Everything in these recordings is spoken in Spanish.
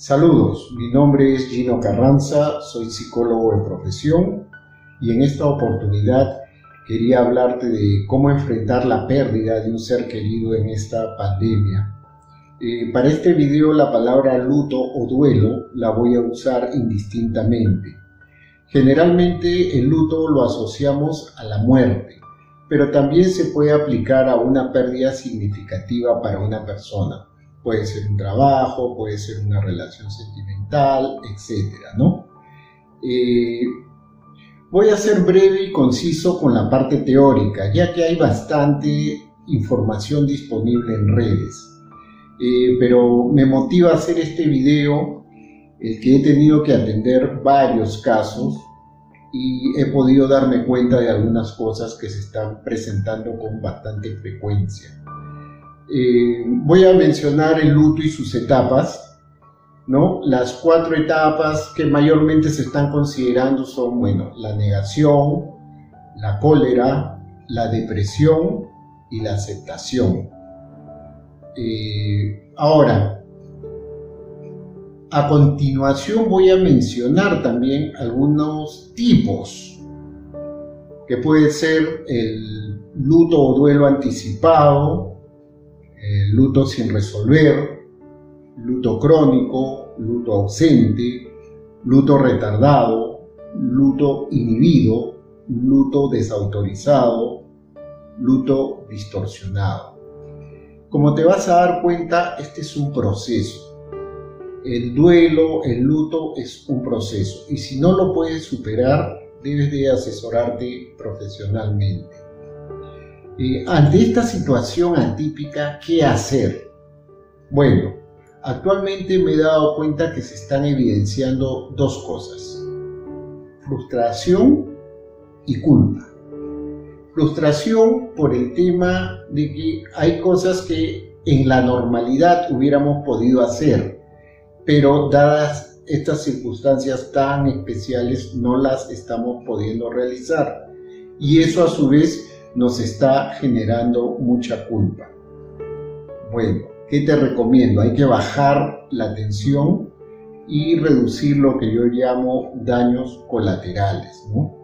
Saludos, mi nombre es Gino Carranza, soy psicólogo de profesión y en esta oportunidad quería hablarte de cómo enfrentar la pérdida de un ser querido en esta pandemia. Eh, para este video la palabra luto o duelo la voy a usar indistintamente. Generalmente el luto lo asociamos a la muerte, pero también se puede aplicar a una pérdida significativa para una persona puede ser un trabajo, puede ser una relación sentimental, etcétera, ¿no? Eh, voy a ser breve y conciso con la parte teórica, ya que hay bastante información disponible en redes. Eh, pero me motiva hacer este video el que he tenido que atender varios casos y he podido darme cuenta de algunas cosas que se están presentando con bastante frecuencia. Eh, voy a mencionar el luto y sus etapas, ¿no? Las cuatro etapas que mayormente se están considerando son, bueno, la negación, la cólera, la depresión y la aceptación. Eh, ahora, a continuación voy a mencionar también algunos tipos que puede ser el luto o duelo anticipado, luto sin resolver, luto crónico, luto ausente, luto retardado, luto inhibido, luto desautorizado, luto distorsionado. Como te vas a dar cuenta, este es un proceso. El duelo, el luto es un proceso y si no lo puedes superar, debes de asesorarte profesionalmente. Eh, ante esta situación atípica, ¿qué hacer? Bueno, actualmente me he dado cuenta que se están evidenciando dos cosas, frustración y culpa. Frustración por el tema de que hay cosas que en la normalidad hubiéramos podido hacer, pero dadas estas circunstancias tan especiales no las estamos pudiendo realizar. Y eso a su vez nos está generando mucha culpa. Bueno, ¿qué te recomiendo? Hay que bajar la tensión y reducir lo que yo llamo daños colaterales, ¿no?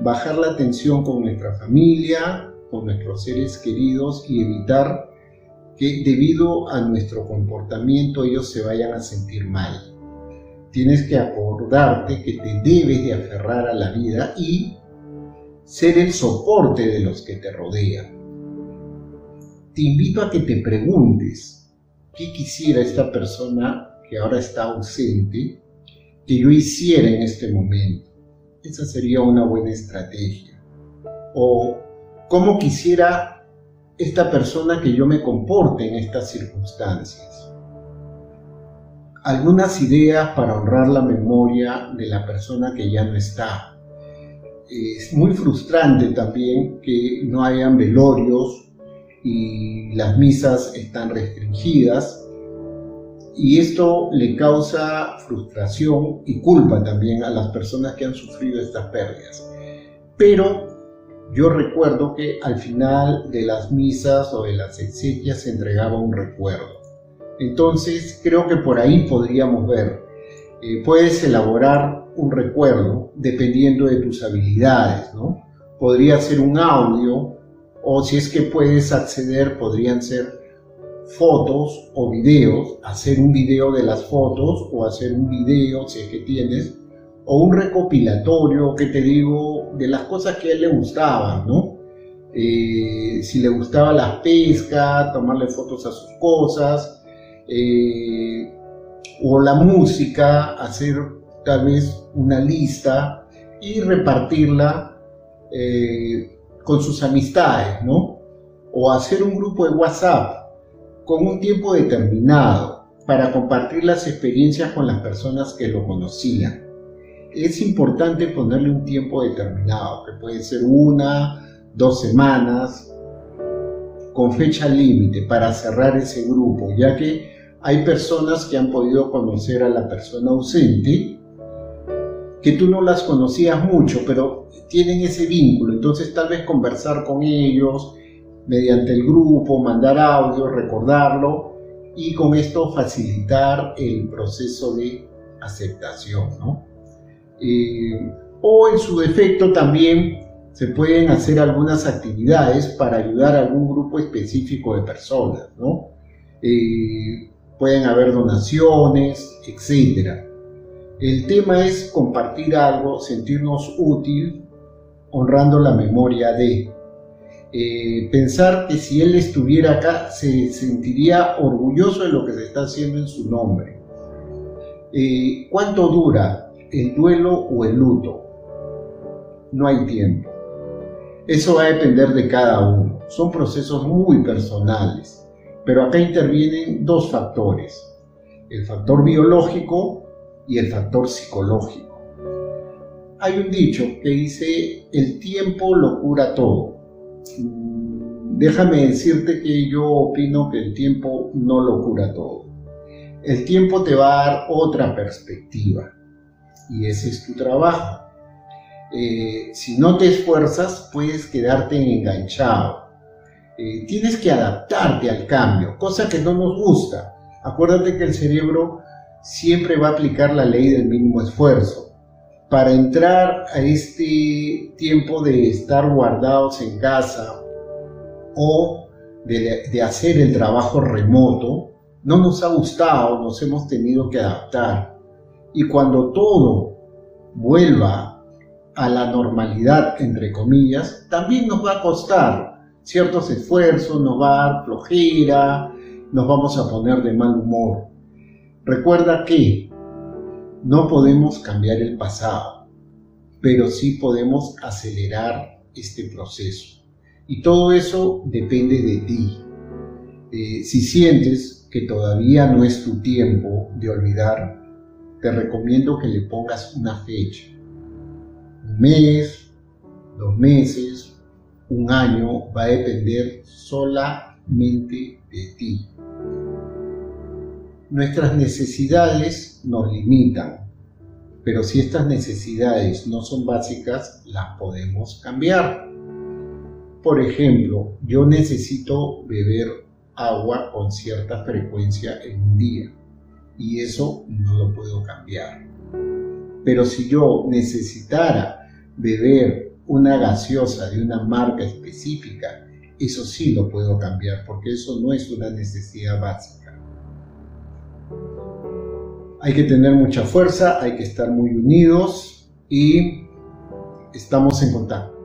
Bajar la tensión con nuestra familia, con nuestros seres queridos y evitar que debido a nuestro comportamiento ellos se vayan a sentir mal. Tienes que acordarte que te debes de aferrar a la vida y ser el soporte de los que te rodean. Te invito a que te preguntes, ¿qué quisiera esta persona que ahora está ausente que yo hiciera en este momento? Esa sería una buena estrategia. O, ¿cómo quisiera esta persona que yo me comporte en estas circunstancias? Algunas ideas para honrar la memoria de la persona que ya no está es muy frustrante también que no hayan velorios y las misas están restringidas y esto le causa frustración y culpa también a las personas que han sufrido estas pérdidas. Pero yo recuerdo que al final de las misas o de las exequias se entregaba un recuerdo. Entonces creo que por ahí podríamos ver, eh, puedes elaborar un recuerdo dependiendo de tus habilidades, ¿no? Podría ser un audio o si es que puedes acceder, podrían ser fotos o videos, hacer un video de las fotos o hacer un video, si es que tienes, o un recopilatorio, que te digo, de las cosas que a él le gustaban, ¿no? Eh, si le gustaba la pesca, tomarle fotos a sus cosas, eh, o la música, hacer tal vez una lista y repartirla eh, con sus amistades, ¿no? O hacer un grupo de WhatsApp con un tiempo determinado para compartir las experiencias con las personas que lo conocían. Es importante ponerle un tiempo determinado, que puede ser una, dos semanas, con fecha límite para cerrar ese grupo, ya que hay personas que han podido conocer a la persona ausente que tú no las conocías mucho, pero tienen ese vínculo, entonces tal vez conversar con ellos mediante el grupo, mandar audio, recordarlo y con esto facilitar el proceso de aceptación. Eh, o en su defecto también se pueden hacer algunas actividades para ayudar a algún grupo específico de personas. Eh, pueden haber donaciones, etc. El tema es compartir algo, sentirnos útil, honrando la memoria de. Eh, pensar que si él estuviera acá se sentiría orgulloso de lo que se está haciendo en su nombre. Eh, ¿Cuánto dura el duelo o el luto? No hay tiempo. Eso va a depender de cada uno. Son procesos muy personales. Pero acá intervienen dos factores. El factor biológico y el factor psicológico. Hay un dicho que dice, el tiempo lo cura todo déjame decirte que yo opino que el tiempo no lo cura todo. El tiempo te va a dar otra perspectiva y ese es tu trabajo. Eh, si no te esfuerzas, puedes quedarte enganchado. Eh, tienes que adaptarte al cambio, cosa que no nos gusta. Acuérdate que el cerebro siempre va a aplicar la ley del mínimo esfuerzo. Para entrar a este tiempo de estar guardados en casa o de, hacer el trabajo remoto, no nos ha gustado, nos hemos tenido que adaptar. Y cuando todo vuelva a la normalidad, entre comillas, también nos va a costar ciertos esfuerzos, nos va a dar flojera, nos vamos a poner de mal humor. Recuerda que no podemos cambiar el pasado, pero sí podemos acelerar este proceso. Y todo eso depende de ti. Eh, si sientes que todavía no es tu tiempo de olvidar, te recomiendo que le pongas una fecha. Un mes, dos meses, un año, va a depender solamente de ti. Nuestras necesidades nos limitan, pero si estas necesidades no son básicas, las podemos cambiar. Por ejemplo, yo necesito beber agua con cierta frecuencia en un día y eso no lo puedo cambiar. Pero si yo necesitara beber una gaseosa de una marca específica, eso sí lo puedo cambiar porque eso no es una necesidad básica. Hay que tener mucha fuerza, hay que estar muy unidos y estamos en contacto.